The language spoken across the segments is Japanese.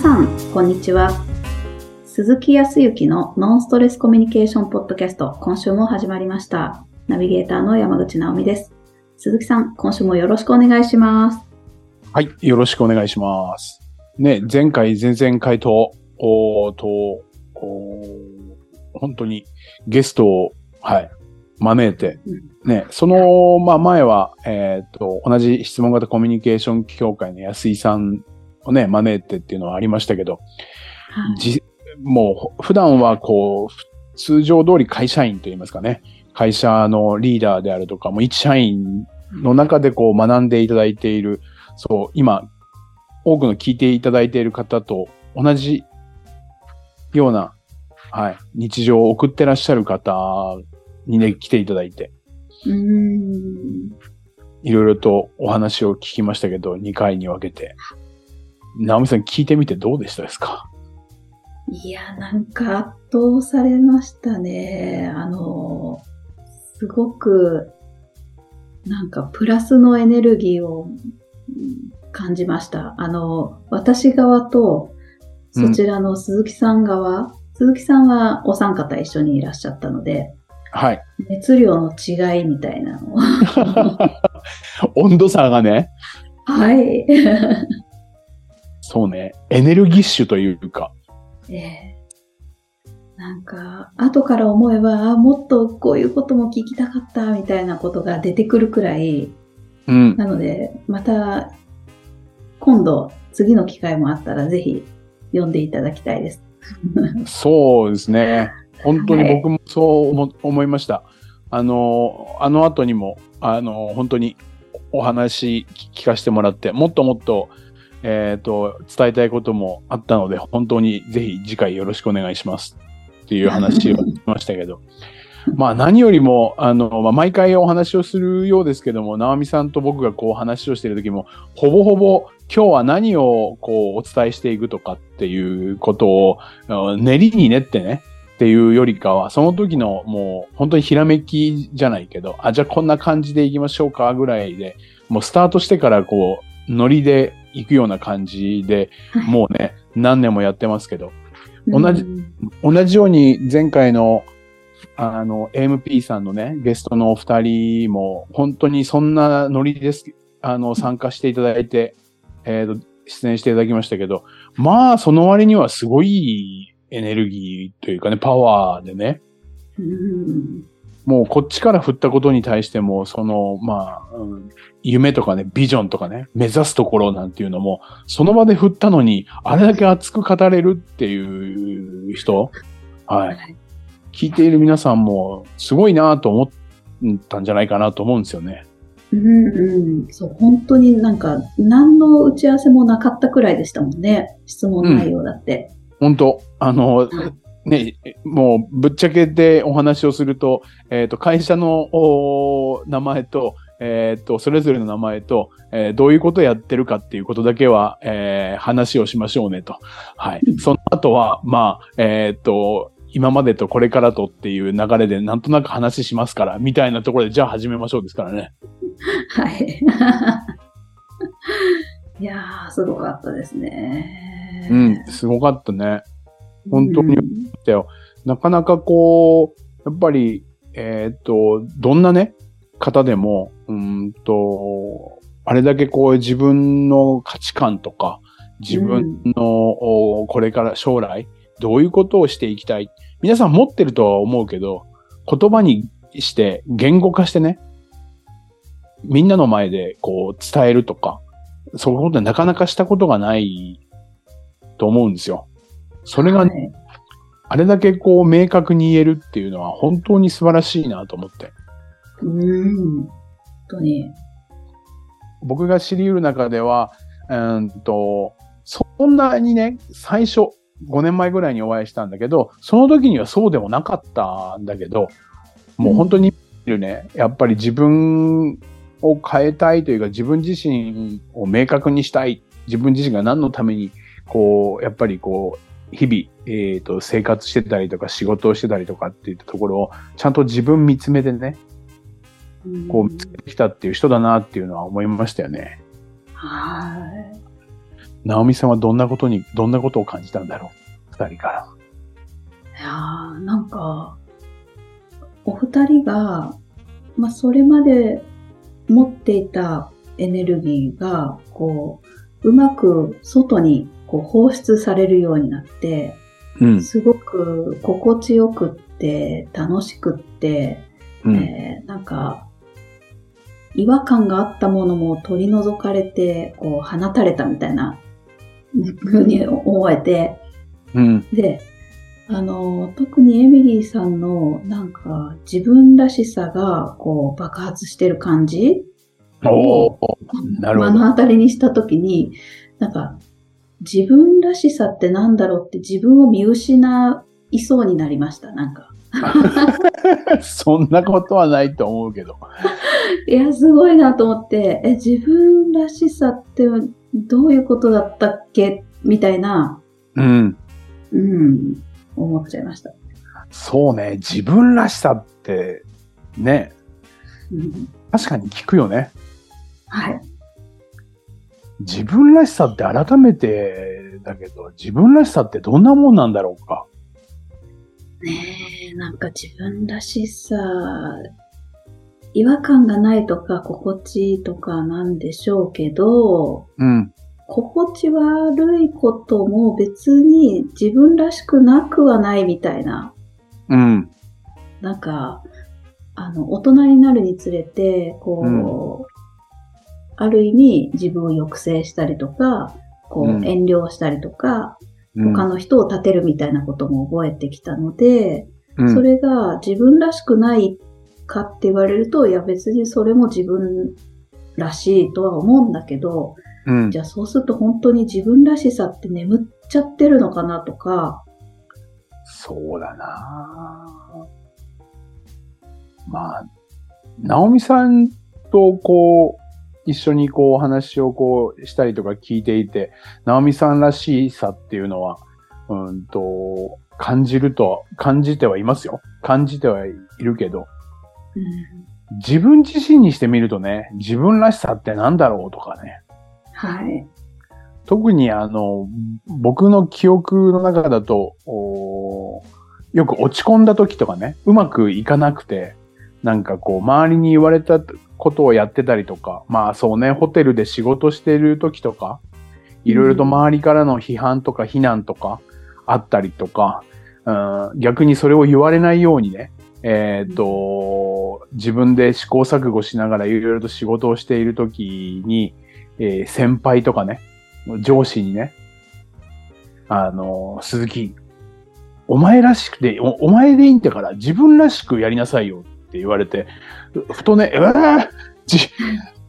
さん、こんにちは。鈴木康之のノンストレスコミュニケーションポッドキャスト、今週も始まりました。ナビゲーターの山口直美です。鈴木さん、今週もよろしくお願いします。はい、よろしくお願いします。ね、前回、前々回と、おーと、本当にゲストを、はい、招いて、ね、その、まあ前は、えっ、と、同じ質問型コミュニケーション協会の安井さんをね、招いてっていうのはありましたけど、はい、じもう普段はこう、通常通り会社員といいますかね、会社のリーダーであるとか、もう一社員の中でこう学んでいただいている、そう、今、多くの聞いていただいている方と同じような、はい、日常を送ってらっしゃる方にね、来ていただいて。いろいろとお話を聞きましたけど、2回に分けて。直美さん聞いてみてどうでしたですか？いや、なんか圧倒されましたね。あの、すごく、なんかプラスのエネルギーをうん感じました。あの、私側と、そちらの鈴木さん側、鈴木さんはお三方一緒にいらっしゃったので、はい。熱量の違いみたいなのを。温度差がね、はい。そうね、エネルギッシュというか、ええなんか、後から思えば、あもっとこういうことも聞きたかったみたいなことが出てくるくらい、うん。なので、また、今度、次の機会もあったら、ぜひ、読んでいただきたいです。そうですね。本当にはい僕もそう思思いました。あの、あの後にも、あの、本当にお話聞かせてもらって、もっともっと、えっ、と、伝えたいこともあったので、本当にぜひ次回よろしくお願いします。っていう話をしましたけど。まあ何よりも、あの、まあ、毎回お話をするようですけども、直美さんと僕がこう話をしている時も、ほぼほぼ今日は何をこうお伝えしていくとかっていうことを、あ練りに練ってね、っていうよりかは、その時のもう本当にひらめきじゃないけど、あ、じゃあこんな感じでいきましょうかぐらいで、もうスタートしてからこう、ノリで行くような感じで、もうね、何年もやってますけど、同じうん。同じように前回のあの AMP さんのね、ゲストのお二人も本当にそんなノリです、あの参加していただいて、えーと、出演していただきましたけど、まあその割にはすごいエネルギーというかね、パワーでね、うんもうこっちから振ったことに対しても、その、まあ、うん夢とかね、ビジョンとかね、目指すところなんていうのも、その場で振ったのに、あれだけ熱く語れるっていう人、はい。はい聞いている皆さんも、すごいなと思ったんじゃないかなと思うんですよね。うんうん、そう、本当になんか、何の打ち合わせもなかったくらいでしたもんね。質問内容だって。本当あの、ね、もうぶっちゃけてお話をすると、えっ、と、会社のお名前と、えっ、と、それぞれの名前と、えーどういうことをやってるかっていうことだけは、えー話をしましょうねと。はい。その後は、まあ、えっ、と、今までとこれからとっていう流れでなんとなく話しますから、みたいなところで、じゃあ始めましょうですからね。はい。いやー、すごかったですね。うん、すごかったね。本当にうんだよ。なかなかこう、やっぱり、えっ、と、どんなね、方でも、うーんと、あれだけこう自分の価値観とか、自分の、おこれから将来、どういうことをしていきたい。皆さん持ってるとは思うけど、言葉にして、言語化してね、みんなの前でこう伝えるとか、そういうことはなかなかしたことがないと思うんですよ。それがね、はいあれだけこう明確に言えるっていうのは本当に素晴らしいなと思って。うん。本当に。僕が知り得る中では、うーんと、そんなにね、最初、5年前ぐらいにお会いしたんだけど、その時にはそうでもなかったんだけど、もう本当にね、やっぱり自分を変えたいというか、自分自身を明確にしたい。自分自身が何のために、こう、やっぱりこう、日々、えっ、と、生活してたりとか仕事をしてたりとかっていったところを、ちゃんと自分見つめてね、こう見つけてきたっていう人だなっていうのは思いましたよね。はい。直美さんはどんなことに、どんなことを感じたんだろう？二人から。いやーなんか、お二人が、まあ、それまで持っていたエネルギーが、こう、うまく外にこう放出されるようになって、うん。すごく心地よくって、楽しくって、うん。えーなんか、違和感があったものも取り除かれて、こう、放たれたみたいな、ふうに思えて、うん。で、あの、特にエミリーさんの、なんか、自分らしさが、こう、爆発してる感じおおなるほど目の当たりにしたときに、なんか、自分らしさってなんだろうって自分を見失いそうになりました、なんか。そんなことはないと思うけど。いや、すごいなと思って、え、自分らしさってどういうことだったっけ？みたいな、うん。うん、思っちゃいました。そうね。自分らしさって、ね。うん、確かに聞くよね。はい。自分らしさって改めてだけど、自分らしさってどんなもんなんだろうか？ねえ、なんか自分らしさ、違和感がないとか心地いいとかなんでしょうけど、うん。心地悪いことも別に自分らしくなくはないみたいな、うん。なんか、あの、大人になるにつれて、こう、ある意味自分を抑制したりとか、こう遠慮したりとか、うん。他の人を立てるみたいなことも覚えてきたので、うん。それが自分らしくないかって言われると、いや別にそれも自分らしいとは思うんだけど、うん。じゃあそうすると本当に自分らしさって眠っちゃってるのかなとか、そうだな。まあ、直美さんとこう、一緒にこうお話をこうしたりとか聞いていて、直美さんらしさっていうのは、うんと、感じると、感じてはいますよ。感じてはいるけど、自分自身にしてみるとね、自分らしさってなんだろうとかね。はい。特にあの、僕の記憶の中だと、およく落ち込んだ時とかね、うまくいかなくて、なんかこう、周りに言われたことをやってたりとか、まあそうね、ホテルで仕事してる時とか、いろいろと周りからの批判とか非難とかあったりとか、うん、逆にそれを言われないようにね、えっ、と、自分で試行錯誤しながらいろいろと仕事をしている時に、えー先輩とかね、上司にね、あの、鈴木、お前らしくて、おお前でいいんだから自分らしくやりなさいよ。って言われて、ふとね、えーじい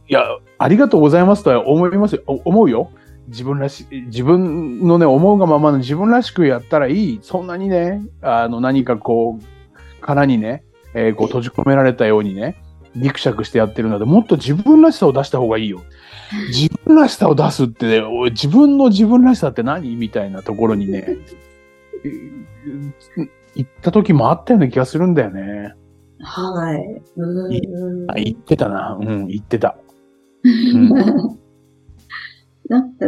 や、ありがとうございますとは思いますよ、思うよ。自分らし、自分のね、思うがままの自分らしくやったらいい。そんなにね、あの、何かこう、殻にね、えーこう閉じ込められたようにね、ギクシャクしてやってるので、もっと自分らしさを出した方がいいよ。自分らしさを出すって、ね、自分の自分らしさって何？みたいなところにね、行った時もあったような気がするんだよね。はい。うーんあ、言ってたな。うん、言ってた。んなんか、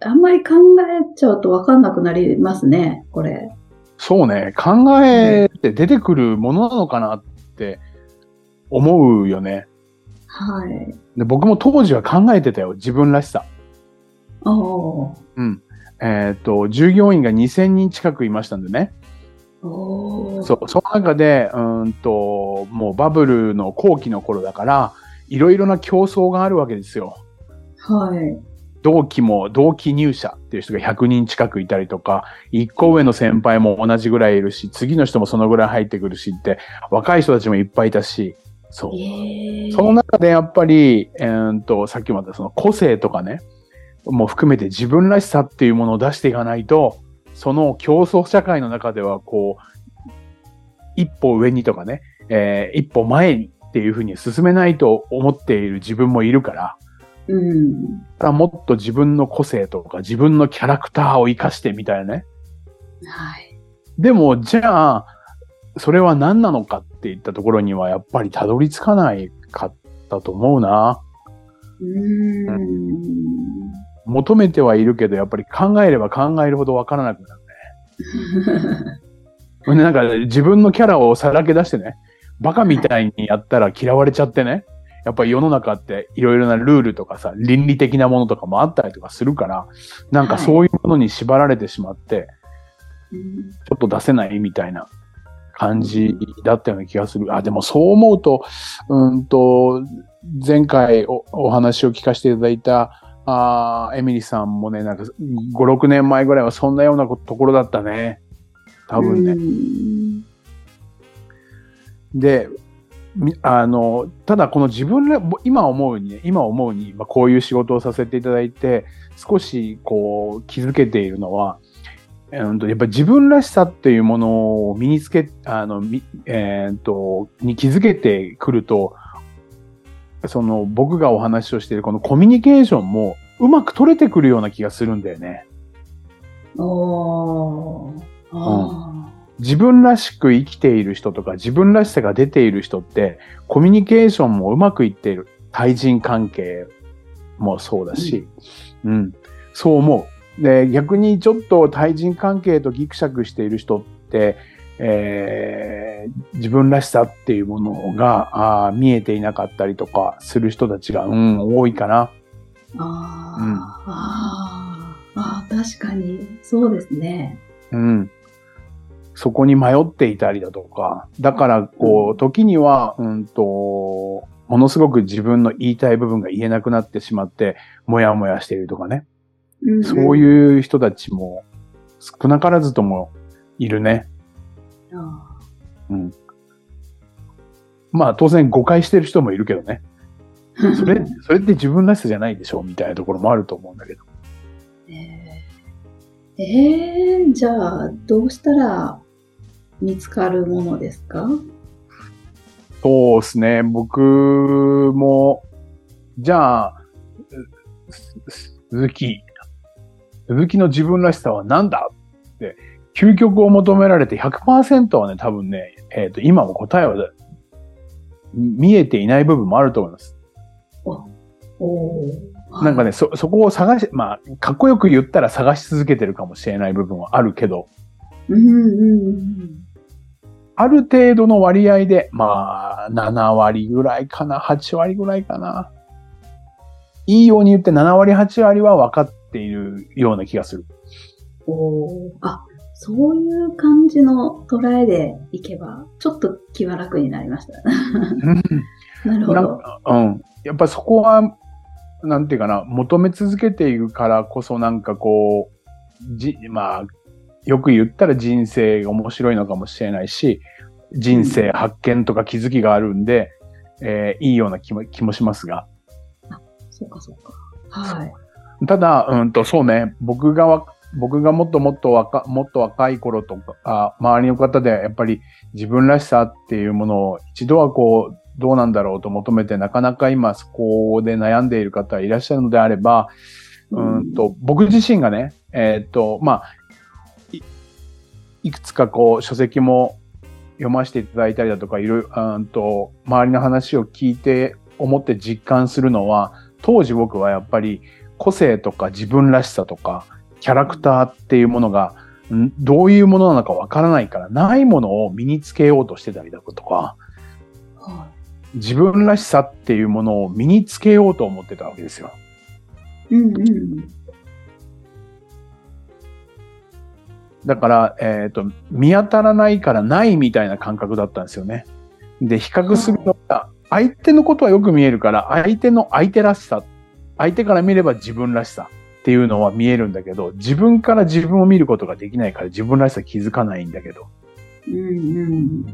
あんまり考えちゃうとわかんなくなりますね、これ。そうね、考えて出てくるものなのかなって思うよね。はい。で僕も当時は考えてたよ、自分らしさ。おーうん。えっ、と、従業員が2000人近くいましたんでね。そう、その中で、うーんと、もうバブルの後期の頃だから、いろいろな競争があるわけですよ。はい。同期も、同期入社っていう人が100人近くいたりとか、一個上の先輩も同じぐらいいるし、次の人もそのぐらい入ってくるしって、若い人たちもいっぱいいたし、そう。えー、その中でやっぱり、えーんと、さっきも言ったその個性とかね、も含めて自分らしさっていうものを出していかないと、その競争社会の中では、こう、一歩上にとかね、えー一歩前にっていうふうに進めないと思っている自分もいるから、うん。だからもっと自分の個性とか自分のキャラクターを活かしてみたいなね。はい。でも、じゃあ、それは何なのかっていったところには、やっぱりたどり着かないかったと思うな。うーん。求めてはいるけど、やっぱり考えれば考えるほどわからなくなるね。なんか自分のキャラをさらけ出してね、バカみたいにやったら嫌われちゃってね。やっぱり世の中っていろいろなルールとかさ、倫理的なものとかもあったりとかするから、なんかそういうものに縛られてしまって、うんちょっと出せないみたいな感じだったような気がする。あ、でもそう思うと、うんと、前回おお話を聞かせていただいた、あーエミリさんもね、なんか5、6年前ぐらいはそんなようなところだったね。多分ね。うんで、みあの、ただこの自分ら、ぼ今思うにね、今思うに、まあ、こういう仕事をさせていただいて、少しこう気づけているのは、うんとやっぱり自分らしさっていうものを身につけ、あの、みえーっと、に気づけてくると、その僕がお話をしているこのコミュニケーションもうまく取れてくるような気がするんだよね。おーあ自分らしく生きている人とか自分らしさが出ている人ってコミュニケーションもうまくいっている。対人関係もそうだし、うん、そう思う。で、逆にちょっと対人関係とギクシャクしている人って、えー自分らしさっていうものがあー見えていなかったりとかする人たちが、うん、多いかな。ーあー、うんあーあー、確かに、そうですね。うん。そこに迷っていたりだとか、だから、こう、時には、うんと、ものすごく自分の言いたい部分が言えなくなってしまって、もやもやしているとかね。うんそうういう人たちも少なからずともいるね。うん。まあ、当然誤解してる人もいるけどね。ー それ、それって自分らしさじゃないでしょみたいなところもあると思うんだけど。えー、えーじゃあ、どうしたら見つかるものですか？そうですね。僕も、じゃあ、鈴木、鈴木の自分らしさは何だ？って、究極を求められて100%はね、多分ね、えっ、と、今も答えは見えていない部分もあると思います。なんかね、そ、そこを探し、まあ、かっこよく言ったら探し続けてるかもしれない部分はあるけど、うんうんうんある程度の割合で、まあ、7割ぐらいかな、8割ぐらいかな。いいように言って7割、8割は分かっているような気がする。おーあ、そういう感じの捉えでいけば、ちょっと気は楽になりました。なるほど。かうん。やっぱそこは、なんていうかな、求め続けているからこそなんかこう、じ、まあ、よく言ったら人生が面白いのかもしれないし、人生発見とか気づきがあるんで、えーいいような気も気もしますが。そうかそうか。はい。ただ、うんと、そうね、僕がわ、僕がもっともっと若、もっと若い頃とか、あ周りの方でやっぱり自分らしさっていうものを一度はこう、どうなんだろうと求めて、なかなか今そこで悩んでいる方いらっしゃるのであれば、うん。と、僕自身がね、えーっと、まあ、いいくつかこう、書籍も読ませていただいたりだとか、いろいろ、うんと、周りの話を聞いて、思って実感するのは、当時僕はやっぱり個性とか自分らしさとか、キャラクターっていうものが、んどういうものなのかわからないから、ないものを身につけようとしてたりだとか、は自分らしさっていうものを身につけようと思ってたわけですよ。い。うんうん。だから、えっ、と、見当たらないからないみたいな感覚だったんですよね。で、比較するのが、相手のことはよく見えるから、相手の相手らしさ、相手から見れば自分らしさっていうのは見えるんだけど、自分から自分を見ることができないから自分らしさ気づかないんだけど。うんうん。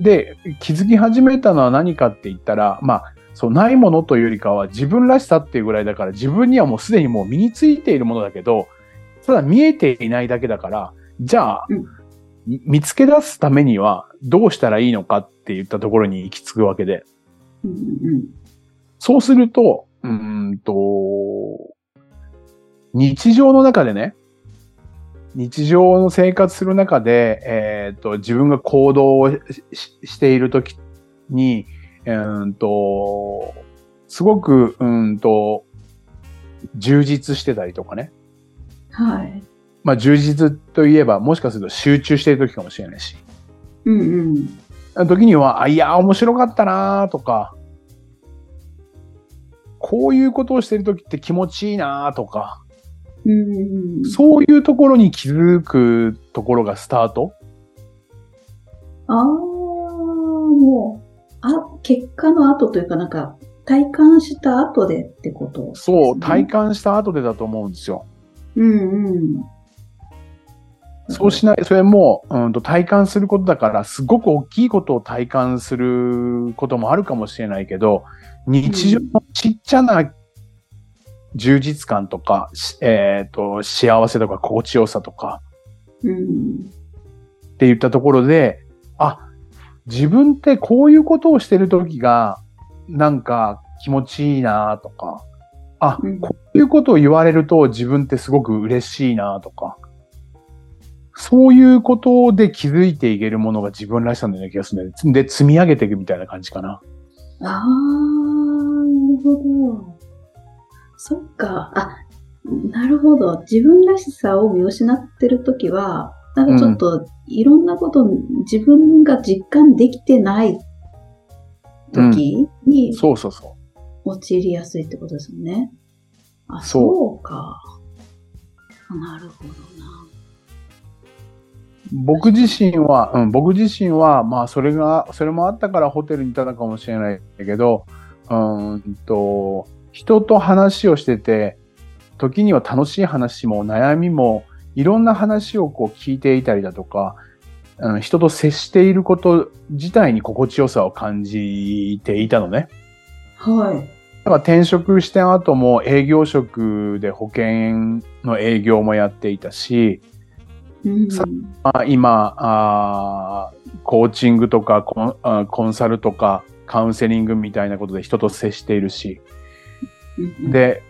で、気づき始めたのは何かって言ったら、まあ、そう、ないものというよりかは自分らしさっていうぐらいだから、自分にはもうすでにもう身についているものだけど、ただ見えていないだけだから、じゃあ、うんみ見つけ出すためにはどうしたらいいのかって言ったところに行き着くわけで、うんうん。そうすると、うーんと、日常の中でね、日常の生活する中で、えっ、と、自分が行動をしているときに、えーんと、すごく、うんと、充実してたりとかね。はい。まあ充実といえば、もしかすると集中している時かもしれないし。うんうん。時には、あ、いや、面白かったなとか、こういうことをしてる時って気持ちいいなとか、うん。そういうところに気づくところがスタート？ああ、もう、あ、結果の後というかなんか、体感した後でってことね、そう、体感した後でだと思うんですよ。うんうん。そうしない、それも、うんと体感することだから、すごく大きいことを体感することもあるかもしれないけど、日常のちっちゃな充実感とか、しえっ、と、幸せとか心地よさとかうん。って言ったところで、あ、自分ってこういうことをしてる時が、なんか気持ちいいなとか、あ、うんこういうことを言われると自分ってすごく嬉しいなとか、そういうことで気づいていけるものが自分らしさのような気がするん。で、積み上げていくみたいな感じかな。ああ、なるほど。そっか。あ、なるほど。自分らしさを見失ってるときは、なんかちょっといろんなこと自分が実感できてない時にそうそうそ陥りやすいってことですよね。あ、そうか。なるほどな。う。僕自身は、うん、僕自身は、まあ、それが、それもあったからホテルにいたのかもしれないけど、うーんと、人と話をしてて、時には楽しい話も悩みも、いろんな話をこう聞いていたりだとか、うん人と接していること自体に心地よさを感じていたのね。はい。だから転職して後も営業職で保険の営業もやっていたし、うん、今あー、コーチングとかコンあコンサルとかカウンセリングみたいなことで人と接しているし、うん、で、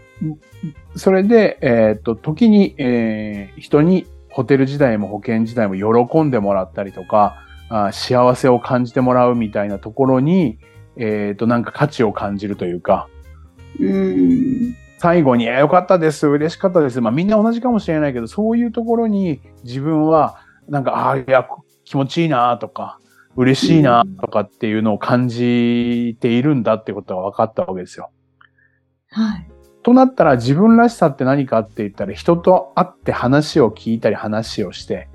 それで、えっと、時に、えー人にホテル時代も保険時代も喜んでもらったりとか、あー幸せを感じてもらうみたいなところに、えっと、なんか価値を感じるというか、うん。最後に、えーよかったです、嬉しかったです。まあみんな同じかもしれないけど、そういうところに自分は、なんか、ああ、いや、気持ちいいなとか、嬉しいなとかっていうのを感じているんだってことが分かったわけですよ。はい。となったら自分らしさって何かって言ったら人と会って話を聞いたり話をして、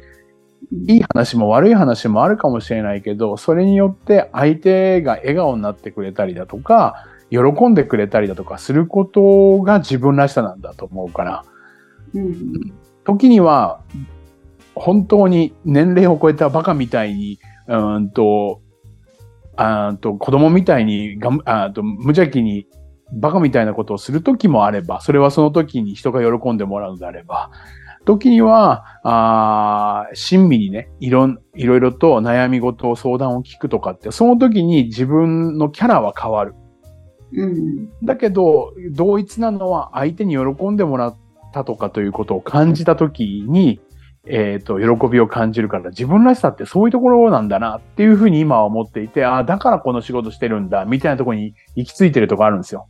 いい話も悪い話もあるかもしれないけど、それによって相手が笑顔になってくれたりだとか、喜んでくれたりだとかすることが自分らしさなんだと思うから、うん。時には本当に年齢を超えたバカみたいに、うーんと、あと子供みたいにがんあと無邪気にバカみたいなことをする時もあれば、それはその時に人が喜んでもらうのであれば、時には、あー親身にね、いろん、いろいろと悩み事を相談を聞くとかって、その時に自分のキャラは変わる。うん。だけど、同一なのは相手に喜んでもらったとかということを感じたときに、えっ、と、喜びを感じるから、自分らしさってそういうところなんだなっていうふうに今は思っていて、ああ、だからこの仕事してるんだ、みたいなところに行き着いてるところあるんですよ。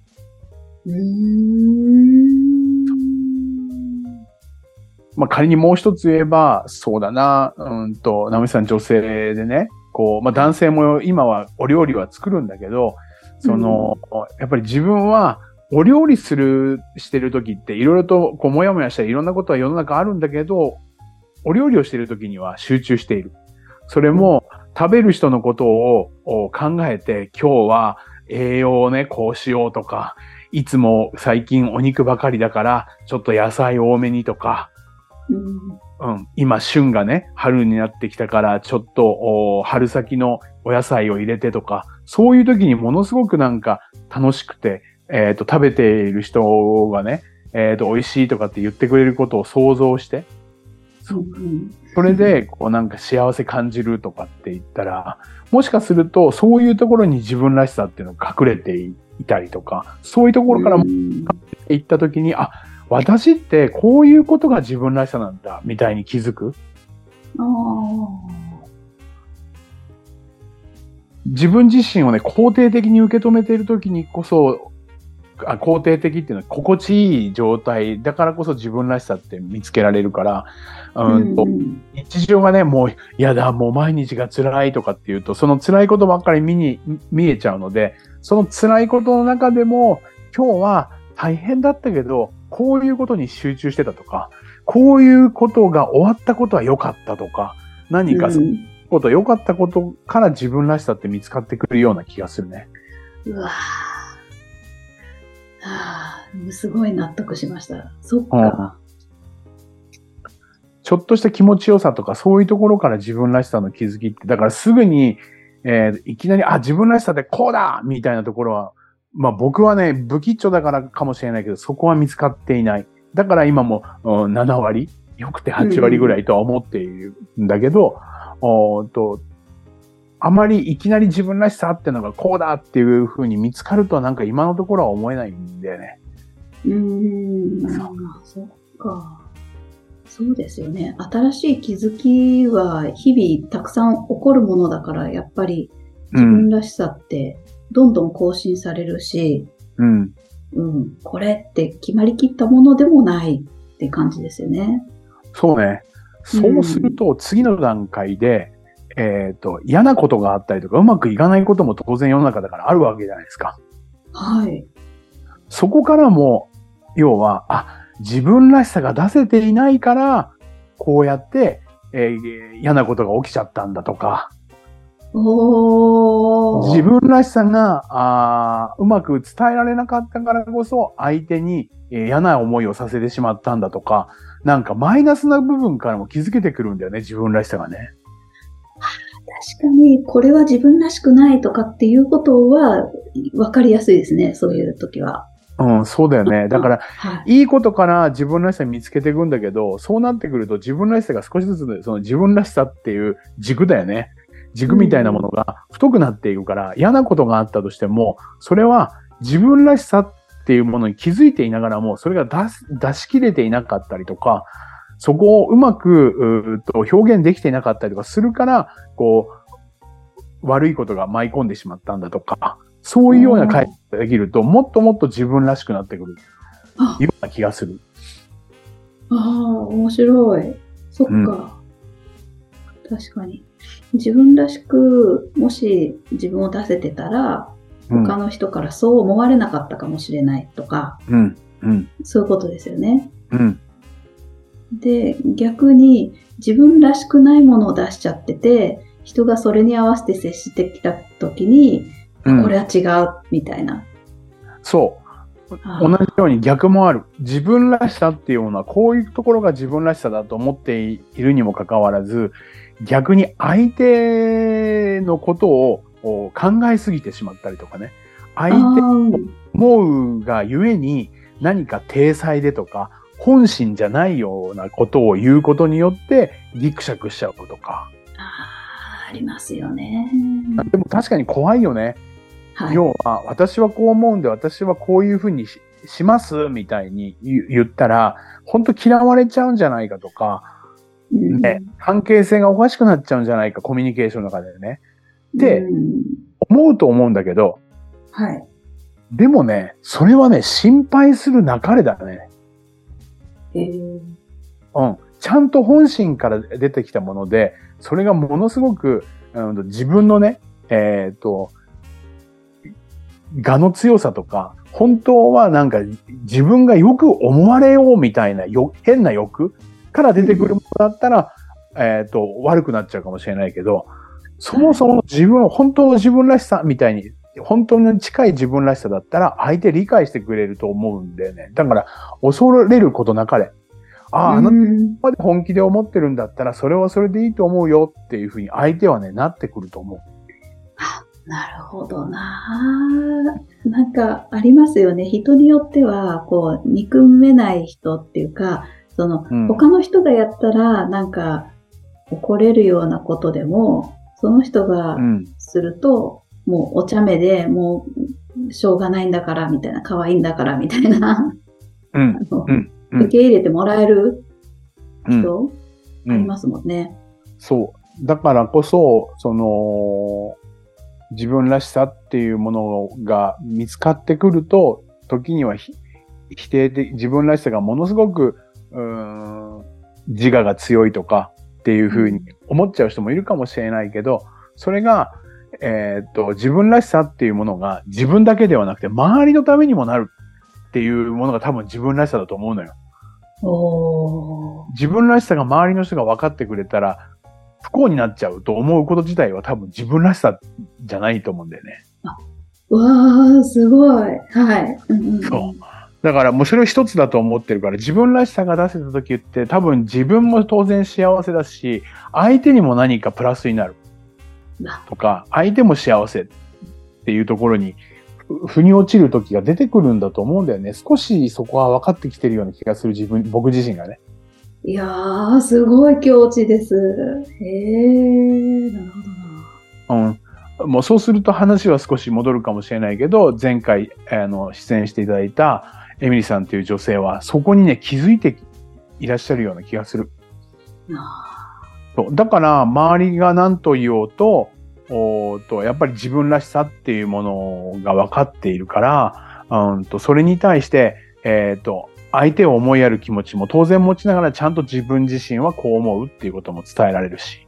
まあ、仮にもう一つ言えば、そうだな、うんと、ナミさん女性でね、こう、まあ、男性も今はお料理は作るんだけど、その、やっぱり自分は、お料理する、してる時って、いろいろと、こう、もやもやしたり、いろんなことは世の中あるんだけど、お料理をしている時には集中している。それも、食べる人のことをを考えて、今日は栄養をね、こうしようとか、いつも最近お肉ばかりだから、ちょっと野菜多めにとか、うん。今旬がね、春になってきたから、ちょっと春先のお野菜を入れてとか、そういう時にものすごくなんか楽しくて、えっ、と、食べている人がね、えっ、と、美味しいとかって言ってくれることを想像して、うん。それで、こうなんか幸せ感じるとかって言ったら、もしかすると、そういうところに自分らしさっていうのが隠れていたりとか、そういうところからうん行った時に、あ、私ってこういうことが自分らしさなんだ、みたいに気づく。自分自身をね、肯定的に受け止めている時にこそ、あ肯定的っていうのは心地いい状態だからこそ自分らしさって見つけられるから、うんとうん日常がね、もう、やだ、もう毎日が辛いとかっていうと、その辛いことばっかり見に、見えちゃうので、その辛いことの中でも、今日は大変だったけど、こういうことに集中してたとか、こういうことが終わったことは良かったとか、何かそういううんこと、良かったことから自分らしさって見つかってくるような気がするね。うわぁ。はぁすごい納得しました。そっか。ちょっとした気持ちよさとか、そういうところから自分らしさの気づきって、だからすぐに、えーいきなり、あ、自分らしさってこうだみたいなところは、まあ僕はね、不吉祥だからかもしれないけど、そこは見つかっていない。だから今も、うん7割、よくて8割ぐらいとは思っているんだけど、おっと、あまりいきなり自分らしさってのがこうだっていうふうに見つかるとなんか今のところは思えないんだよね。うーん。そそっか。そうですよね。新しい気づきは日々たくさん起こるものだから、やっぱり自分らしさってどんどん更新されるし、うん。うん、これって決まりきったものでもないって感じですよね。そうね。そうすると、次の段階で、えっ、と、嫌なことがあったりとか、うまくいかないことも当然世の中だからあるわけじゃないですか。はい。そこからも、要は、あ、自分らしさが出せていないから、こうやって、えー嫌なことが起きちゃったんだとか、おー。自分らしさがあーうまく伝えられなかったからこそ、相手に、えー嫌な思いをさせてしまったんだとか、なんかマイナスな部分からも気づけてくるんだよね、自分らしさがね。確かに、これは自分らしくないとかっていうことは分かりやすいですね、そういう時は。うん、そうだよね。だから、はい。いいことから自分らしさ見つけていくんだけど、そうなってくると自分らしさが少しずつ、その自分らしさっていう軸だよね。軸みたいなものが太くなっていくから、嫌なことがあったとしても、それは自分らしさっていうものに気づいていながらも、それが出し切れていなかったりとか、そこをうまくうと表現できていなかったりとかするから、こう、悪いことが舞い込んでしまったんだとか、そういうような回ができると、もっともっと自分らしくなってくるあような気がする。ああ、面白い。そっか。うん確かに。自分らしく、もし自分を出せてたら、うん他の人からそう思われなかったかもしれないとか、うん、うん、そういうことですよね。うん、で、逆に自分らしくないものを出しちゃってて、人がそれに合わせて接してきた時に、うん。これは違う、みたいな。そう。あ同じように逆もある。自分らしさっていうものは、こういうところが自分らしさだと思っているにもかかわらず、逆に相手のことをお考えすぎてしまったりとかね。相手あー思うがゆえに何か体裁でとか、本心じゃないようなことを言うことによってギクシャクしちゃうとか。あーありますよね。でも確かに怖いよね。はい。要は、私はこう思うんで、私はこういうふうにししますみたいに言言ったら、本当嫌われちゃうんじゃないかとか、うんね、関係性がおかしくなっちゃうんじゃないか、コミュニケーションの中でね。でうん思うと思うんだけど、はい。でもね、それはね、心配するなかれだね。うん。ちゃんと本心から出てきたもので、それがものすごく、うん、自分のね、えっ、と、我の強さとか、本当はなんか自分がよく思われようみたいなよ変な欲から出てくるものだったら、えっ、と、悪くなっちゃうかもしれないけど、そもそも自分、本当の自分らしさみたいに、本当に近い自分らしさだったら相手理解してくれると思うんだよね。だから、恐れることなかれ。ああ、あのうんまで本気で思ってるんだったら、それはそれでいいと思うよっていうふうに相手はね、なってくると思う。なるほどななんかありますよね。人によっては、こう、憎めない人っていうか、その、うん他の人がやったら、なんか、怒れるようなことでも、その人がうん。すると、もうお茶目で、もう、しょうがないんだから、みたいな、可愛いんだから、みたいな、うん。う受け入れてもらえるうん。人、うん。ありますもんね。そう。だからこそ、その、自分らしさっていうものが見つかってくると、時にはひ否定的、自分らしさがものすごく、うーん、自我が強いとかっていうふうに思っちゃう人もいるかもしれないけど、それが、えーっと、自分らしさっていうものが自分だけではなくて周りのためにもなるっていうものが多分自分らしさだと思うのよ。自分らしさが周りの人が分かってくれたら不幸になっちゃうと思うこと自体は多分自分らしさじゃないと思うんだよね。わー、すごい。はい。そう。だからもうそれを一つだと思ってるから自分らしさが出せた時って多分自分も当然幸せだし相手にも何かプラスになるあとか相手も幸せっていうところにふ腑に落ちる時が出てくるんだと思うんだよね。少しそこは分かってきてるような気がする自分、僕自身がね。いやー、すごい境地です。へー、なるほどな。うん。もうそうすると話は少し戻るかもしれないけど、前回、あの、出演していただいたエミリさんという女性は、そこにね、気づいていらっしゃるような気がする。あそう。だから、周りが何と言おうと、おーと、やっぱり自分らしさっていうものが分かっているから、うんと、それに対して、えっ、と、相手を思いやる気持ちも当然持ちながら、ちゃんと自分自身はこう思うっていうことも伝えられるし。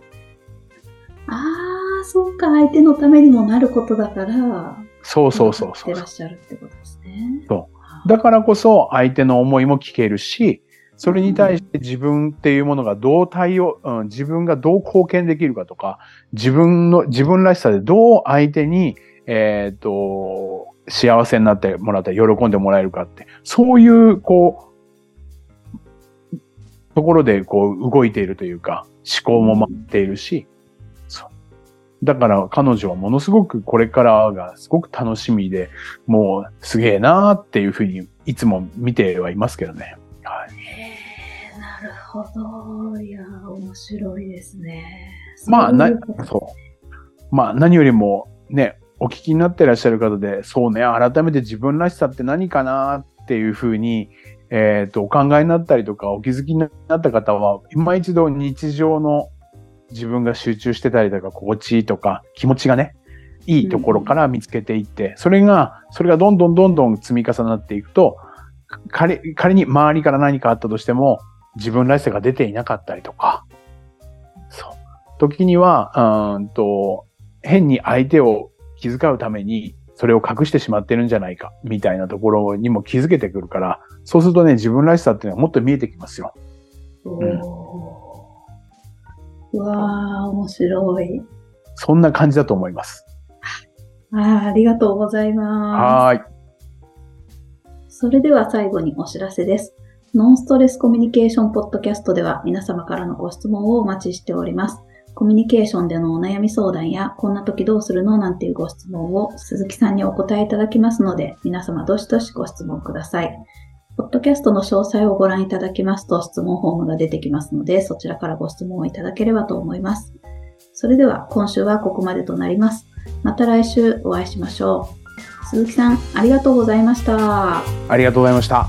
ーあー、そうか、相手のためにもなることだから、そうそうそうそう。分かってらっしゃるってことですね。そう。だからこそ相手の思いも聞けるし、それに対して自分っていうものがどう対応、うん、自分がどう貢献できるかとか、自分の、自分らしさでどう相手に、えっ、と、幸せになってもらったり、喜んでもらえるかって、そういう、こう、ところで、こう、動いているというか、思考も回っているし、そう。だから彼女はものすごくこれからがすごく楽しみで、もうすげえなーっていうふうにいつも見てはいますけどね。はい。へー、なるほど。いやー、面白いですね。まあ、なそう。まあ何よりもね、お聞きになってらっしゃる方で、そうね、改めて自分らしさって何かなっていうふうに、えっ、と、お考えになったりとか、お気づきになった方は、今一度日常の自分が集中してたりとか、心地いいとか、気持ちがね、いいところから見つけていって、それが、それがどんどんどんどん積み重なっていくと、仮仮に周りから何かあったとしても、自分らしさが出ていなかったりとか、そう。時には、うーんと、変に相手を気遣うために、それを隠してしまってるんじゃないか、みたいなところにも気づけてくるから、そうするとね、自分らしさっていうのはもっと見えてきますよ。おーうわー、面白い。そんな感じだと思います。あーありがとうございます。はーい。それでは最後にお知らせです。ノンストレスコミュニケーションポッドキャストでは皆様からのご質問をお待ちしております。コミュニケーションでのお悩み相談や、こんな時どうするのなんていうご質問を鈴木さんにお答えいただきますので、皆様どしどしご質問ください。ポッドキャストの詳細をご覧いただきますと質問フォームが出てきますので、そちらからご質問をいただければと思います。それでは今週はここまでとなります。また来週お会いしましょう。鈴木さん、ありがとうございました。ありがとうございました。